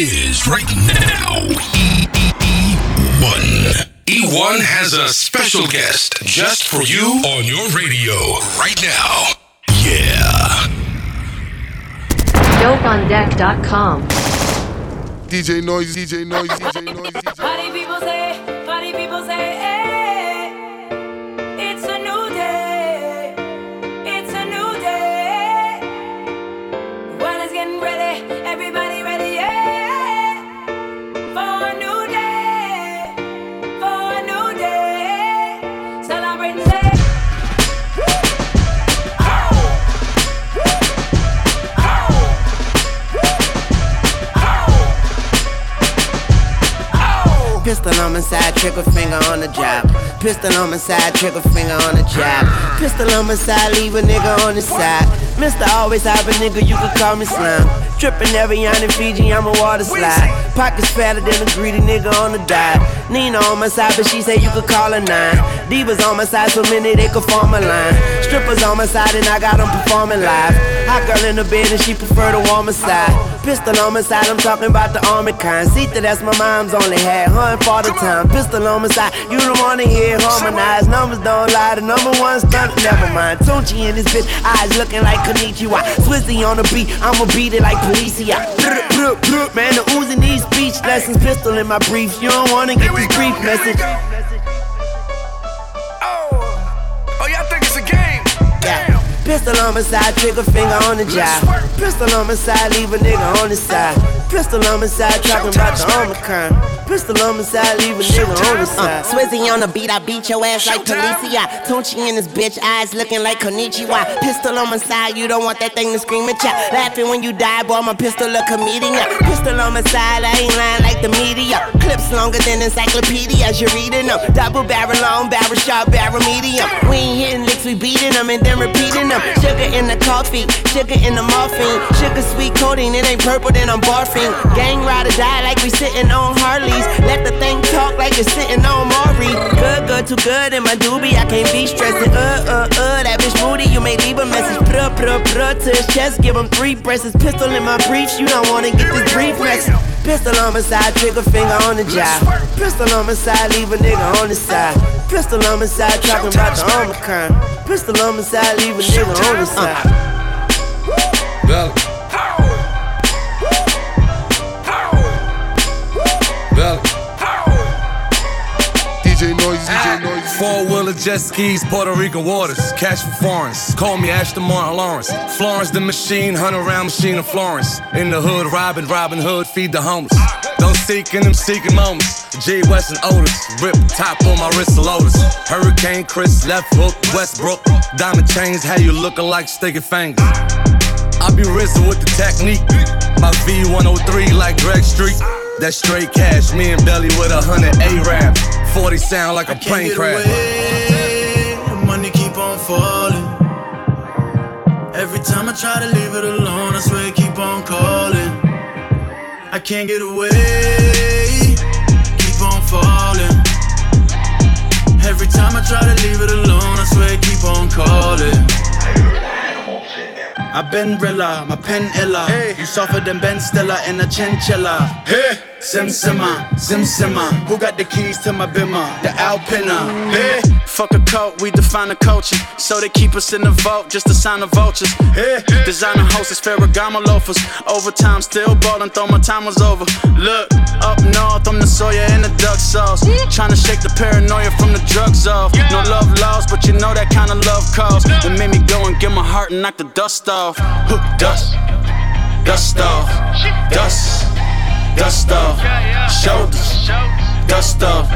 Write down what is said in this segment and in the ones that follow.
it is right now. E1. E1 has a special guest just for you on your radio right now. Yeah. DopeOnDeck.com. DJ Noise, DJ Noise, DJ Noise, DJ Party people say, party people say, Pistol on my side, trigger finger on the job. Pistol on my side, trigger finger on the job. Pistol on my side, leave a nigga on the side. Mister always have a nigga, you can call me slime. Trippin' every on in Fiji, I'm a water slide. Pockets fatter than a greedy nigga on the dive. Nina on my side, but she say you could call her nine. Divas on my side, so many they could form a line. Strippers on my side, and I got them performing live. Hot girl in the bed, and she prefer the warmer side. Pistol on my side, I'm talking about the army kind. See that that's my mom's only had, and for the time. Pistol on my side, you don't wanna hear harmonized. Numbers don't lie, the number one stunt, never mind. Tunechi in this bitch, eyes looking like Konnichiwa. Swizzy on the beat, I'ma beat it like Policia. Man, the oozing these speech lessons. Pistol in my briefs, you don't wanna get this brief message. Pistol on my side, trigger finger on the job. Pistol on my side, leave a nigga on the side. Pistol on my side, talking about the Omicron. Pistol on my side, leave a nigga on the side. Uh, Swizzy on the beat, I beat your ass like Policia. Tunechi in this bitch, eyes looking like Konnichiwa. Pistol on my side, you don't want that thing to scream at ya. Laughing when you die, boy, my pistol a comedian. Pistol on my side, I ain't lying like the media. Clips longer than encyclopedias, you're reading them. Double barrel long, barrel sharp, barrel medium. We ain't hitting licks, we beating them and then repeating them. Sugar in the coffee, sugar in the morphine. Sugar sweet coating, it ain't purple, then I'm barfing. Gang ride or die like we sitting on Harleys. Let the thing talk like it's sitting on Maury. Good, good, too good in my doobie, I can't be stressing. Uh, uh, uh, that bitch moody, you may leave a message. Pruh, pruh, pruh to his chest, give him three breasts. Pistol in my briefs, you don't wanna get this brief message. Pistol on my side, trigger finger on the job. Pistol on my side, leave a nigga on the side. Pistol on my side, talking about the Omicron. Pistol on my side, leave a nigga on the side. Wheeler jet skis, Puerto Rican waters, cash for foreigns. Call me Aston Martin Lawrence. Florence the machine, hundred round machine of Florence. In the hood, robbing, Robin Hood, feed the homeless. Don't seek in them seeking moments. G West and Otis, rip top on my wrist, Lotus. Hurricane Chris, left hook, Westbrook. Diamond chains, how you looking like sticky fingers. I be risen with the technique. My V103 like Greg Street. That straight cash, me and Belly with a hundred A-Rap. 40 sound like a plane crash. On falling. Every time I try to leave it alone, I swear it keep on calling. I can't get away, keep on falling. Every time I try to leave it alone, I swear it keep on calling. I've been Rilla, my pen illa. You softer than Ben Stiller in a chinchilla. Hey, Sim Simma, Sim Simma. Who got the keys to my bimmer? The Alpina. Hey, fuck a coat, we define the culture. So they keep us in the vault, just to sign the vultures. Hey, designer hostess, Ferragamo loafers. Overtime, still ballin', thought my time was over. Look, up north, I'm the Sawyer and the duck sauce. Tryna shake the paranoia from the drugs off. No love lost, but you know that kind of love calls. It made me go and get my heart and knock the dust off. Dust, dust off, dust, dust off, shoulders, dust off.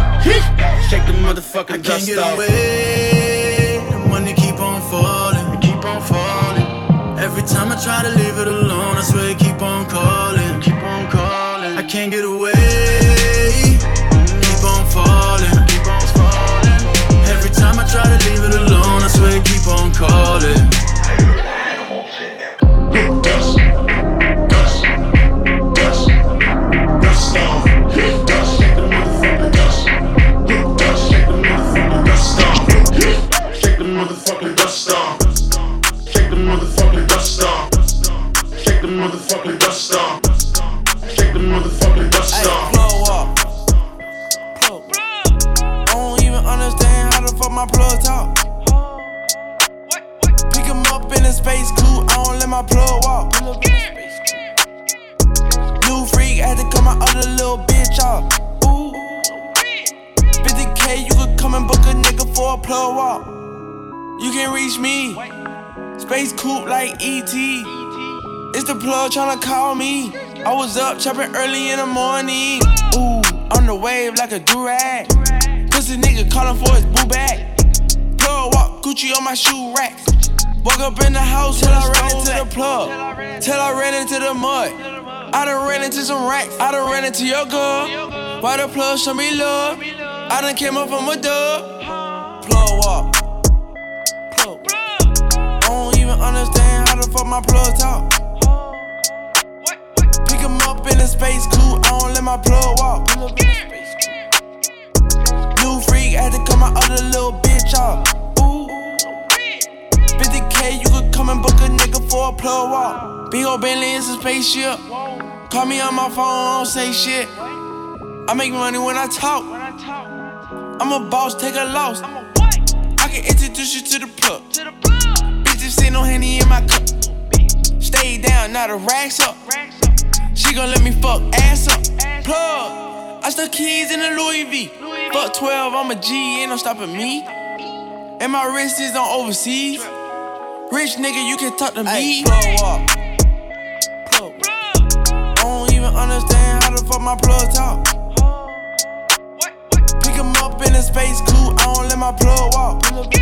Shake the motherfucking I can't dust get off. away. The money keep on falling. Keep on falling, Every time I try to leave it alone, I swear it keep on calling. keep on calling. I can't get away. Keep on falling. keep on falling. Every time I try to leave it alone, I swear it keep on calling. Motherfucking dust off. Shake the motherfucking dust off. Shake shake the motherfucking off. Plug I don't even understand how the fuck my plug talk. Pick him up in a space coupe, I don't let my plug walk. New freak, had to cut my other little bitch off. Ooh. 50k, you could come and book a nigga for a plug walk. You can reach me. Space coupe like ET. It's the plug tryna call me. I was up chopping early in the morning. Ooh, on the wave like a durag. Pussy nigga calling for his boo bag. Plug walk Gucci on my shoe racks. Walk up in the house till I ran into the plug. Till I ran into the mud. I done ran into some racks. I done ran into your girl. Why the plug show me love? I done came up from a dub. Plug walk. Plug. I don't even understand how the fuck my plug talk. Pick him up in space. I don't let my plug walk. New freak, had to cut my other little bitch off. Ooh. 50k, you could come and book a nigga for a plug walk. Big ol' Bentley is a spaceship. Call me on my phone, I don't say shit. I make money when I talk. I'm a boss, take a loss. I can introduce you to the plug. Bitches say no henny in my cup. Stay down, now the racks up. She gon' let me fuck ass up. Plug. I stuck keys in the Louis V. Fuck 12, I'm a G, ain't no stopping me. And my wrist is on overseas. Rich nigga, you can talk to me. Plug walk. Plug. I don't even understand how the fuck my plug talk. Pick him up in a space coupe, I don't let my plug walk.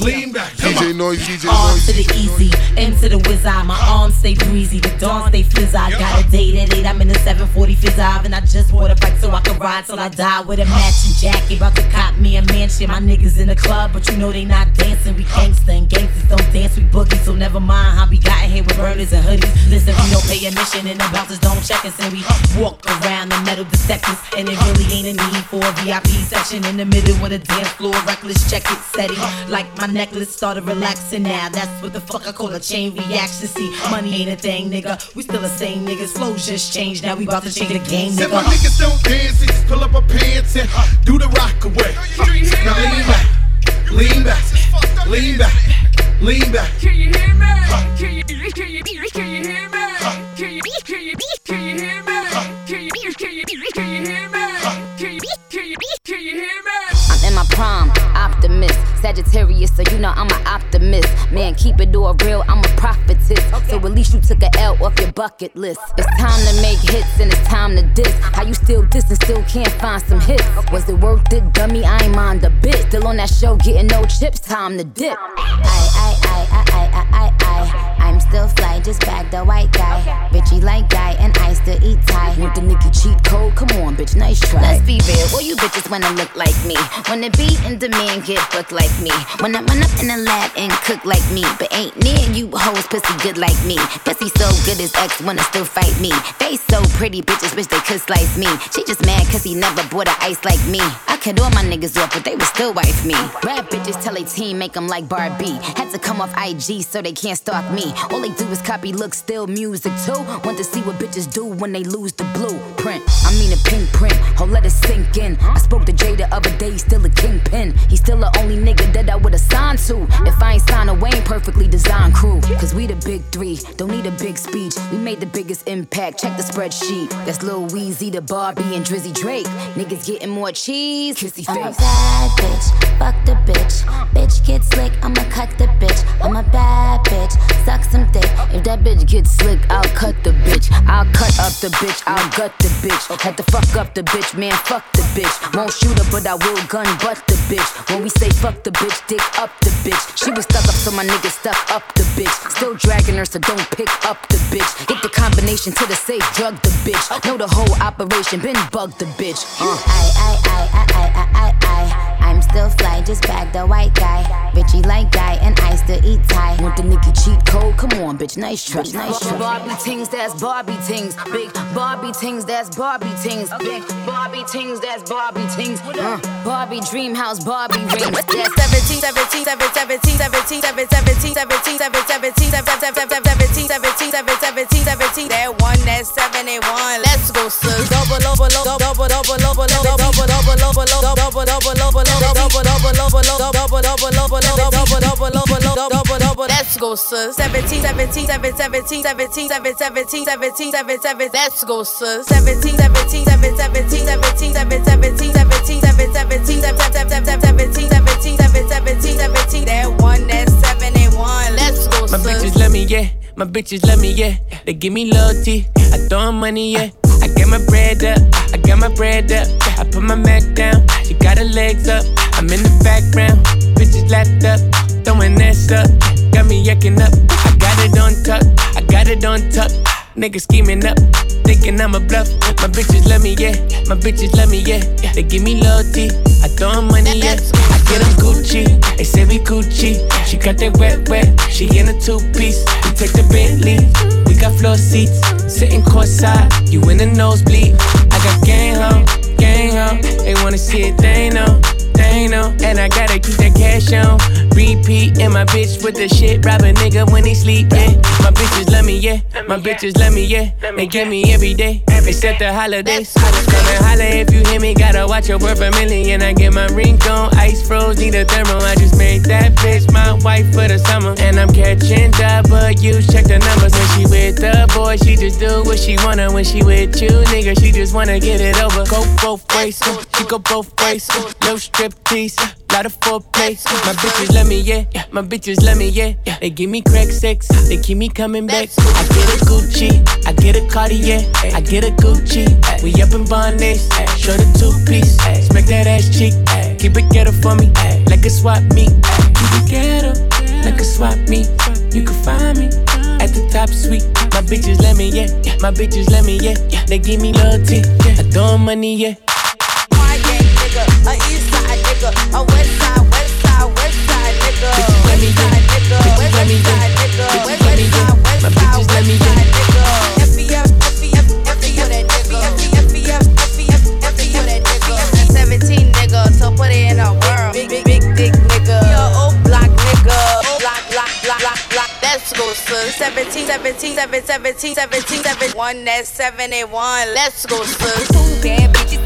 lean back. Come DJ on. Noise, DJ Arms Noise. to the easy, M to the whiz eye. My arms stay breezy, the dawn stay fizz I got a date at 8, I'm in the 740 fizz and I just bought a bike so I can ride till I die with a matching jacket. About to cop me a mansion. My niggas in the club, but you know they not dancing. We gangsta and gangsters don't dance, we boogie. So never mind how we got here with burners and hoodies. Listen, we don't pay admission and the bouncers don't check us. And we walk around the metal detectors. And it really ain't a need for a VIP section in the middle with a dance floor. Reckless check it setting. Like my necklace started relaxing now. That's what the fuck I call a chain reaction. See, money ain't a thing, nigga. We still the same niggas. Flows just changed. Now we about to change the game, Said my niggas don't dance, we just pull up our pants and uh, do the rock away. Now lean back, lean back, lean back, lean back. Can you hear me? Can you, can you, can you hear me? Can you, Sagittarius, so you know I'm an optimist. Man, keep it all real, I'm a prophetess. So at least you took a L off your bucket list. It's time to make hits and it's time to diss. How you still diss and still can't find some hits? Was it worth it, dummy? I ain't mind a bit. Still on that show, getting no chips, time to dip. I, I, I, I, I, I, I. I'm still fly, just bagged the white guy. Richie like guy, and I still eat Thai. Want the Nicki cheat code? Come on, bitch, nice try. Let's be real, all you bitches wanna look like me. Wanna be in demand, get booked like me. Wanna run up in the lab and cook like me. But ain't near you hoes pussy good like me. Pussy so good his ex wanna still fight me. Face so pretty, bitches wish they could slice me. She just mad cause he never bought a ice like me. I cut all my niggas off, but they would still wife me. Rap bitches tell a team make them like Barbie. Had to come off IG so they can't stalk me. All they do is copy, look, still music too. Want to see what bitches do when they lose the blueprint. I mean a pink print, oh let it sink in. I spoke to Jay the other day, he's still a kingpin. He's still the only nigga that I would've signed to. If I ain't signed a Wayne perfectly designed crew. Cause we the big three, don't need a big speech. We made the biggest impact, check the spreadsheet. That's Lil Weezy, the Barbie, and Drizzy Drake. Niggas getting more cheese, kissy face. I'm a bad bitch, fuck the bitch. Bitch get slick, I'ma cut the bitch. I'm a bad bitch, suck some dick. If that bitch gets slick, I'll cut the bitch. I'll cut up the bitch, I'll gut the bitch. Had to fuck up the bitch, man, fuck the bitch. Won't shoot her, but I will gun butt the bitch. When we say fuck the bitch, dick up the bitch. She was stuck up, so my nigga stuck up the bitch. Still dragging her, so don't pick up the bitch. Get the combination to the safe, drug the bitch. Know the whole operation, been bugged the bitch. Uh. I, I, I, I, I, I, I, I'm still fly, just bag the white guy. Richie like guy, and I still eat Thai. Want the Nicki cheat code? Come on, bitch, nice try, nice try. Barbie tings, that's Barbie tings. Big Barbie tings, that's Barbie tings. Big Barbie tings, that's Barbie tings. Uh, Barbie dream house, Barbie rings. That's 17, 17, 17, 17, 17, 17, 17, 17, 17, 17, 17, 17, 17, that one, that seven, that one. Let's go, sis. Double, double, double, double, double, double, double, double, double, double, double, double, double, Let's go, sis. 17, 17, 17, 17, 17, 17, 17, 17, 17. Let's go, sis. 17, 17, 17, 17, 17, 17, 17, 17, 17, 17, 17, 17, that one, that seven, that one. Let's go, My bitches love me, yeah. My bitches love me, yeah. They give me loyalty. I throw 'em money, yeah. I get my bread up. I got my bread up. I put my Mac down. She got her legs up. I'm in the background. Bitches lapped up. Throwing ass up. Got me yucking up. I got it on tuck. I got it on tuck. Niggas scheming up, thinking I'm a bluff. My bitches love me, yeah. My bitches love me, yeah. They give me loyalty. I throw 'em money, yeah. I get 'em Gucci. They say we Gucci. She got that wet, wet. She in a two piece. We take the Bentley. We got floor seats. Sitting courtside. You in the nosebleed. I got gang ho, gang ho. They wanna see it, they know. Know, and I gotta keep that cash on repeat. And my bitch with the shit, rob a nigga when he sleep. Yeah, my bitches love me, yeah. My bitches love me, yeah. They give me every day, except the holidays. Come and holla if you hear me. Gotta watch your word for million. I get my ring on, ice froze, need a thermal. I just made that bitch my wife for the summer, and I'm catching W. Check the numbers when she with the boy. She just do what she wanna when she with you, nigga. She just wanna get it over. Go both ways, she go both ways. No strip tease, lot of foreplay. My bitches love me, yeah. My bitches love me, yeah. They give me crack sex, they keep me coming back. I get a Gucci, I get a Cartier, I get a Gucci. We up in Bondage, show the two piece, smack that ass cheek. Keep it ghetto for me, like a swap meet. Keep it ghetto, like a swap meet. You can find me at the top suite. My bitches let me, yeah. My bitches let me, yeah. They give me loyalty, I throw money, yeah. Nigga, a west side, west side, west side nigga, west side nigga, west side nigga, west side, west side, west side nigga. FBF, FBF, FBF, that nigga, FBF, FBF, FBF, that nigga. 17 nigga, so put it in a world. Big, big, big dick nigga, yo, old block nigga, block, block, block, block, block. Let's go, son. 17, 17, 17, 17, 17, 17, one, that's 71. Let's go, son. Two bad bitches,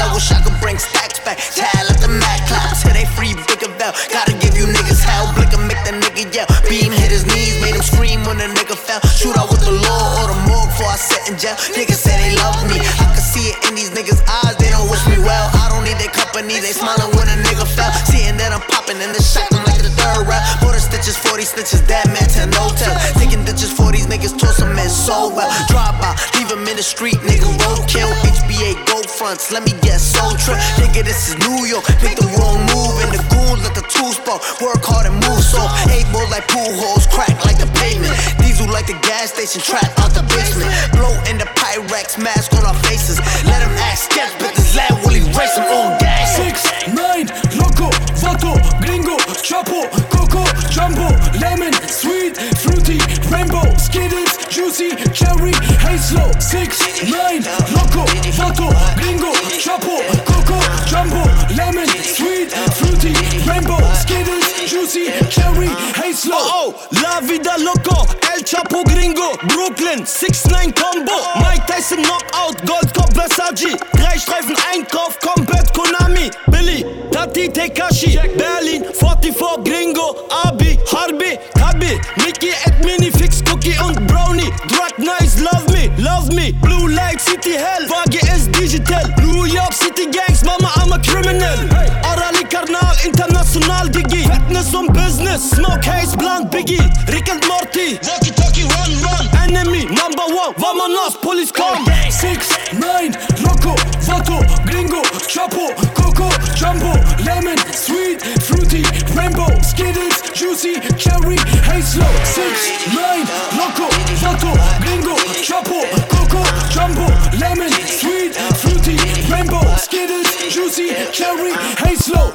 I wish I could bring stacks back. Child at the Mac claps. till they free bigger bell. Gotta give you niggas hell. Blick and make that nigga yell. Beam hit his knees, made him scream when the nigga fell. Shoot out with the law or the morgue before I sit in jail. Niggas say they love me. I can see it in these niggas' eyes. They don't wish me well. I don't need their company. They smiling when a nigga fell. Seeing that I'm popping in the shot, I'm like the third round. More stitches, 40 stitches, dead man to no tell. Taking ditches for these niggas, toss them in so well. Drop out, leave them in the street, nigga, roadkill. Let me get soul trip. Nigga, this is New York, Make the wrong move. In the goons, let the tools spot. Work hard and move soft. Eight balls like pool holes, crack like the pavement. Diesel like the gas station, trap out the basement. Blow in the Pyrex, mask on our faces. Let them act sketch, but this lad will erase them on gas. Six, nine, loco, vato, gringo, chapo, coco, jumbo, lemon, sweet, fruity, rainbow, skittles, juicy, cherry, hazel. Six, nine, loco, vato, gringo, chapo, coco, jumbo, lemon, sweet, fruity, rainbow, skittles, juicy, cherry, hazel. Oh, oh, la vida loco, El Chapo gringo, Brooklyn, 6-9 Combo, Mike Tyson Knockout, Goldkopf Versace, drei Streifen Einkauf, Combat Konami, Billy, Tati Tekashi, Berlin, 44 Gringo, Abi, Harbi, Kabi, Mickey, Edmini, Fix, Cookie und Brownie, Drug Nice, Love Me, Love Me, Blue Light, City Hell, Vage S Digital, New York City Gangs, Mama, I'm a criminal, Arali Karnal, International Digi, Fitness und Business, Smoke Haze, Blunt, Biggie, Rick and Morty, Walkie Talkie, Run Run, Enemy, Number One, Vamonos, Police Come, Six, nine, loco, vato, gringo, chapo, coco, jumbo, lemon, sweet, fruity, rainbow, skittles, juicy, cherry, hazel. Six, nine, loco, vato, gringo, chapo, juicy, Hey, hazel.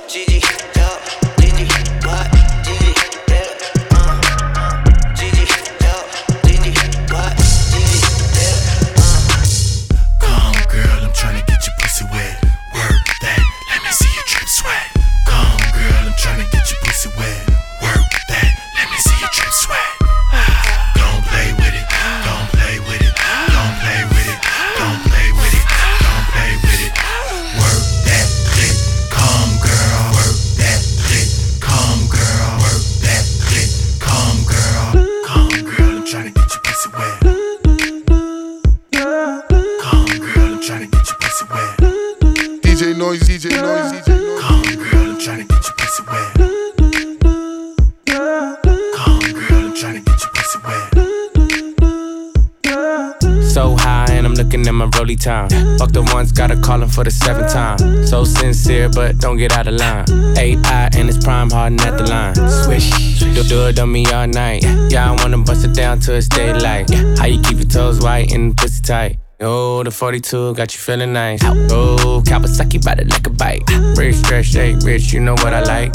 Time. Fuck the ones, gotta call him for the seventh time. So sincere, but don't get out of line. AI and it's prime harden at the line. Swish, do, do it on me all night. Yeah, I wanna bust it down till it's daylight. How you keep your toes white and pussy tight? Oh, the 42 got you feeling nice. Oh, Kawasaki it like a bite. Rich, stretch, shake, rich, you know what I like.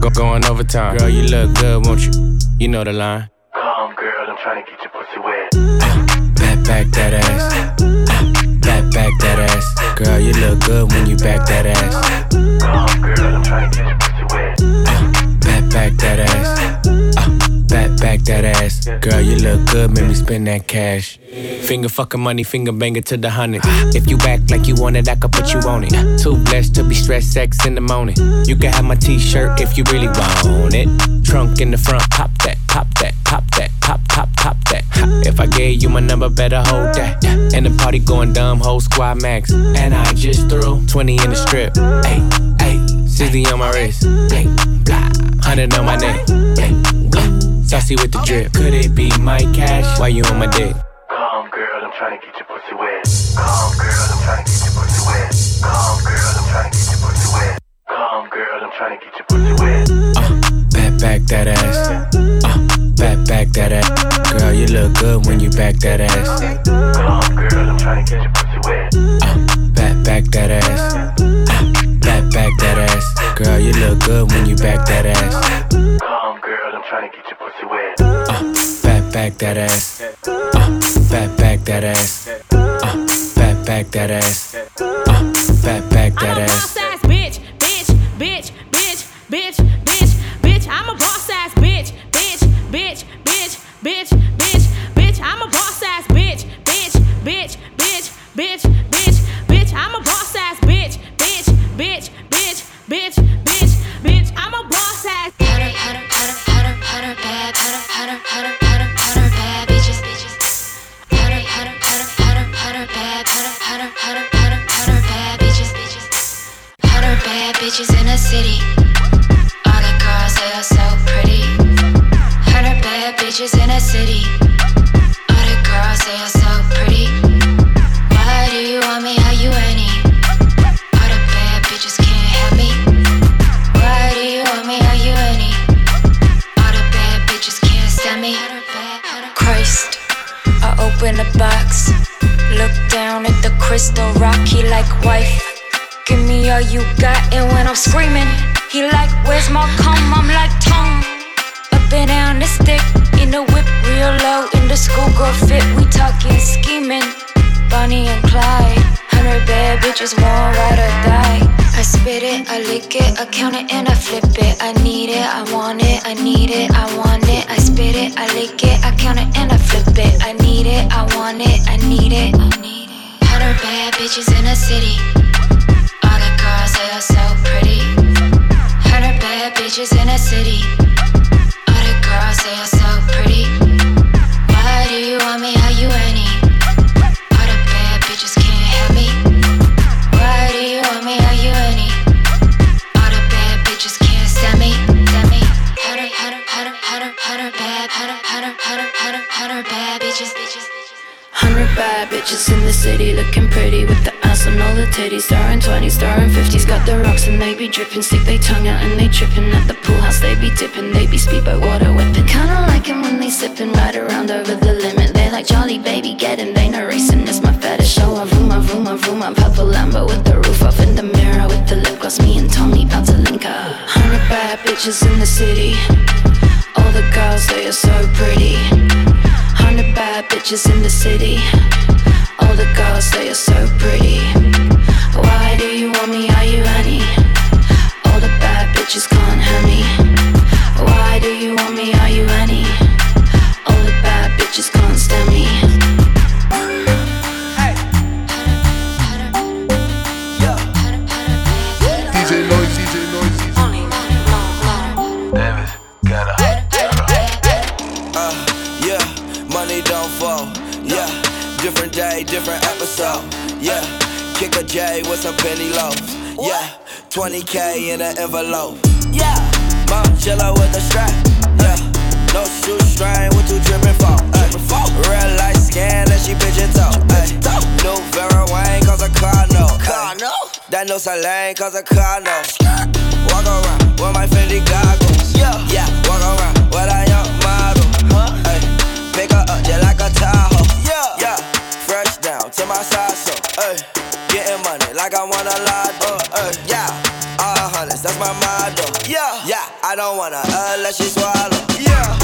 Go going overtime. Girl, you look good, won't you? You know the line. Come, girl, I'm tryna get your pussy wet. Back, back that ass. Back, that ass. Girl, you look good when you back that ass. Wet. Back, back that ass. Uh, back, back that ass. Girl, you look good, make me spend that cash. Finger fucking money, finger banger to the hundred. If you act like you want it, I could put you on it. Too blessed to be stressed sex in the morning. You can have my t-shirt if you really want it. Trunk in the front, pop pop that, pop that, pop, pop, pop that. If I gave you my number, better hold that. And the party going dumb, whole squad max. And I just threw 20 in the strip. Hey, hey, 60 on my wrist. Hey, blah, 100 on my neck. Hey, uh, saucy with the drip. Could it be my cash? Why you on my dick? Come, girl, I'm tryna get your pussy wet. Come, girl, look good when you back that ass. Come, girl, I'm tryna get your pussy wet. Uh, Back, back that ass. Uh, back, back that ass. Girl, you look good when you back that ass. Come, girl, I'm tryna get your pussy wet. Back, back that ass. Uh, back, back that ass. Uh, back, back that ass. Uh, back, back that ass. Hotter, hotter, bad bitches, one ride or die. I spit it, I lick it, I count it and I flip it. I need it, I want it, I need it, I want it. I spit it, I lick it, I count it and I flip it. I need it, I want it, I need it. Hundred bad bitches in the city. All the girls, they are so pretty. Hundred bad bitches in the city. All the girls, they are so pretty. Why do you want me? Are you any? Bad bitches in the city looking pretty with the ass and all the titties. Stirring 20s, stirring 50s. Got the rocks and they be dripping. Stick they tongue out and they tripping. At the pool house they be dipping. They be speedboat water whipping. Kinda like 'em when they sipping right around over the limit. They like Jolly baby, get 'em. They no racing, it's my fetish. Show a room, a room, a room, a purple Lambo with the roof off in the mirror with the lip gloss. Me and Tommy about to link up. Hundred bad bitches in the city. All the girls, they are so pretty. Hundred bad bitches in the city. All the girls, they are so pretty. Why do you want me? Are you any? All the bad bitches can't have me. Different episode. Yeah, kick a J with some penny loaves. Yeah, 20k in an envelope. Yeah, mom chilla with a strap. Yeah, no shoe strain with two dripping fall. Real light scan and she pigeon toe. New Vera Wang cause a car no. Car no. That no Celine cause a car no. Walk around with my Fendi goggles. Yeah, yeah. Walk around with a young model. Huh? Ay, pick her up just like a Tahoe. Yeah, yeah. Fresh down to my side so. Ay, getting money like I want a lot. Uh, ay, yeah. All hundreds, that's my motto. Yeah, yeah. I don't wanna uh, let she swallow. Yeah.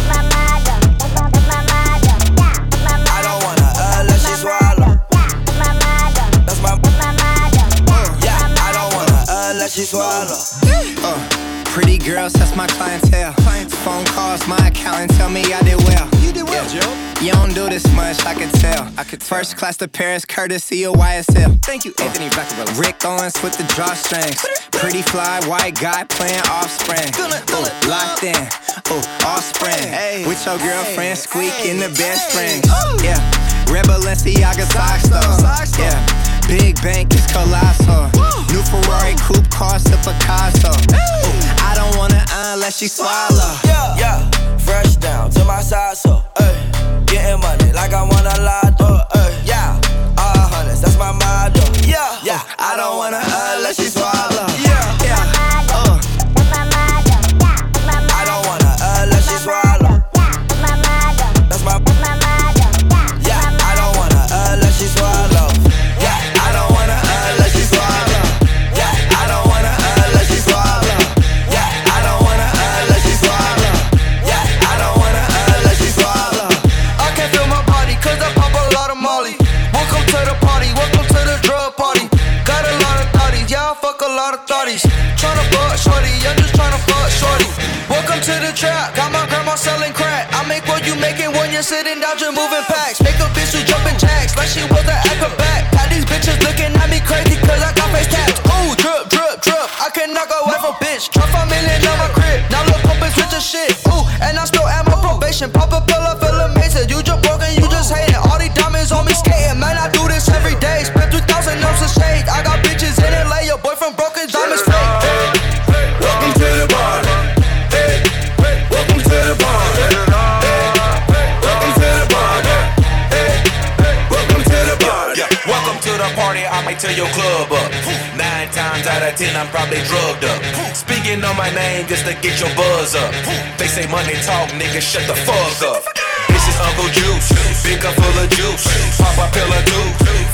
I don't wanna uh, let she swallow. That's my uh, yeah. I don't wanna uh, let she swallow. Uh, pretty girls, that's my clientele. Phone calls, my accountant tell me I did well. You did well, Joe. You don't do this much, I could tell. I could first class to Paris, courtesy of YSL. Thank you, Anthony Vaccarello. Rick Owens with the drawstrings. Pretty fly, white guy playing offspring. Ooh, locked uh, in, ooh, offspring. With your girlfriend, squeak in the best friends. Yeah, Red Balenciaga socks though. Yeah, big bank is colossal. New Ferrari coupe cost a Picasso. Ooh, I don't wanna unless she swallow. Yeah, yeah. Fresh down to my side so. Ay, getting money like I want a lot. Uh, ay, yeah. All hundreds, that's my motto. Yeah, yeah. I don't wanna unless she sitting down just moving packs. Tear your club up. Nine times out of ten, I'm probably drugged up. Speaking on my name just to get your buzz up. They say money talk, nigga, shut the fuck up. This is Uncle Juice, big cup full of juice. Pop a pill or two,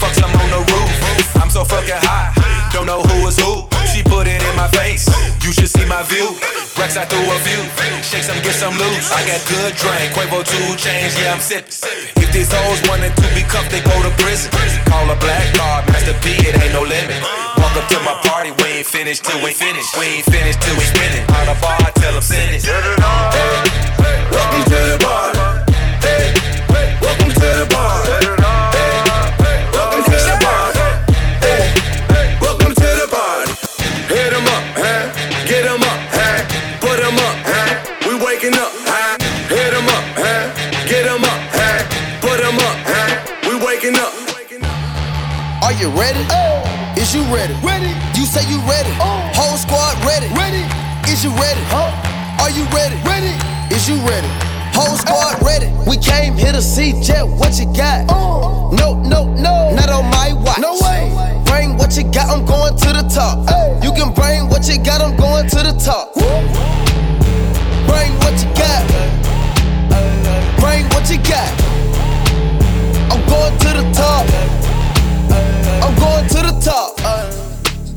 fuck some on the roof. I'm so fucking hot, don't know who is who. She put it in my face, you should see my view. Rex, I threw a few, shake some, get some loose. I got good drink, Quavo two chains, yeah, I'm sipping. If these hoes wanted to be cuffed, they go to prison. Call a black card, Master P, it ain't no limit. Walk up to my party, we ain't finished till we finish. We ain't finished till we spinning. On the bar, tell them send it. Welcome to the party.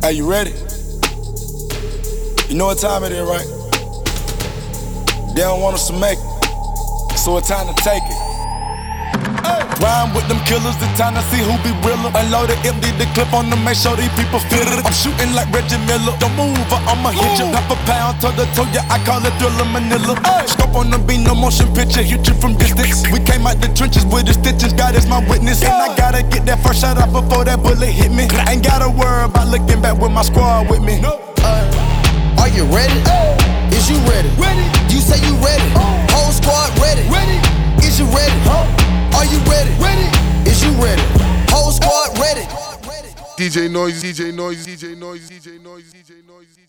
Are you ready? You know what time it is, right? They don't want us to make it, so it's time to take it. Rhyme with them killers, it's time to see who be realer. Unload it, empty the clip on them, make sure these people feel it. I'm shooting like Reggie Miller. Don't move or I'ma hit you. Half a pound, toe to toe, yeah, I call it thriller Manila. Scope on the beat, no motion picture, hit you from distance. We came out the trenches with the stitches, God is my witness. And I gotta get that first shot out before that bullet hit me. I Ain't gotta worry about looking back with my squad with me. Uh, Are you ready? Is you ready? Ready. You say you ready. Whole squad ready. Ready. Is you ready? Are you ready? Ready. Is you ready? Whole squad ready. DJ Noise, DJ Noise, DJ Noise, DJ Noise, DJ Noise, DJ Noise.